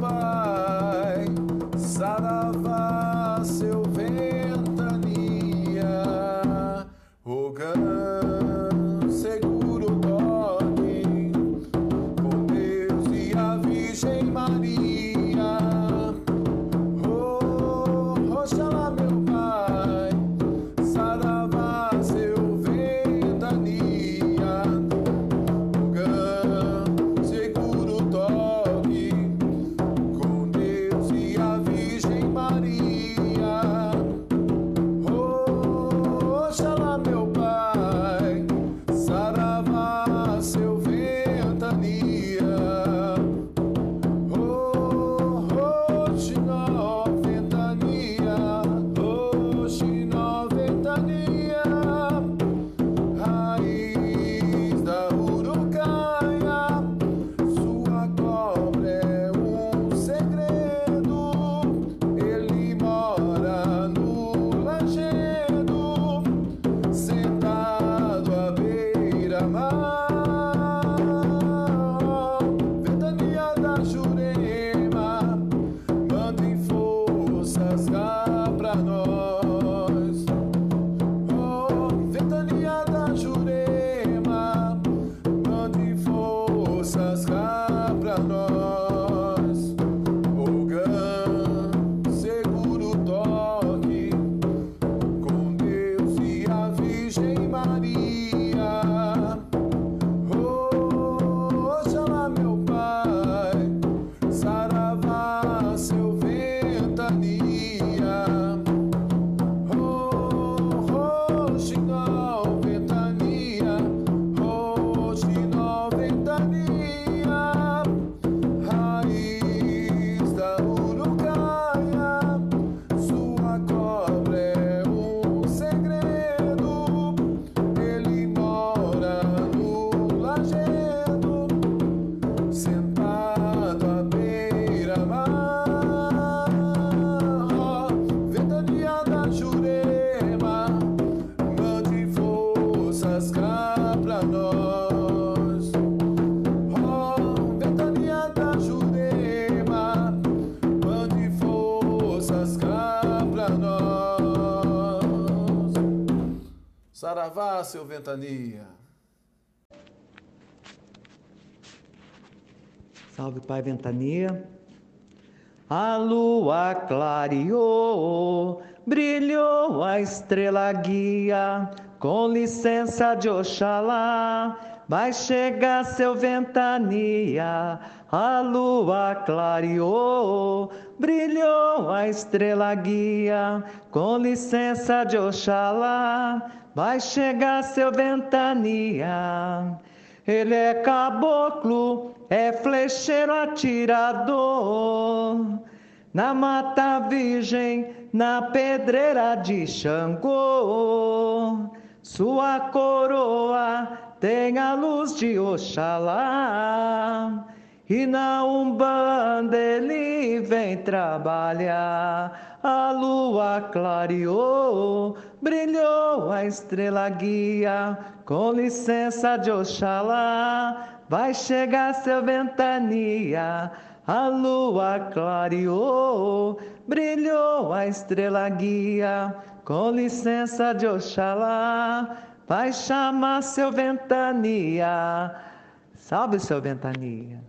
Pai, saravá seu ventania, o grande forças cá nós. Saravá, seu ventania. Salve, Pai Ventania. A lua clareou, brilhou a estrela guia, com licença de Oxalá, vai chegar seu ventania. A lua clareou, brilhou a estrela guia, com licença de Oxalá, vai chegar seu ventania. Ele é caboclo, é flecheiro atirador. Na mata virgem, na pedreira de Xangô. Sua coroa tem a luz de Oxalá. E na Umbanda ele vem trabalhar. A lua clareou, brilhou a estrela guia. Com licença de Oxalá, vai chegar seu ventania. A lua clareou, brilhou a estrela guia. Com licença de Oxalá, vai chamar seu ventania. Salve, seu ventania.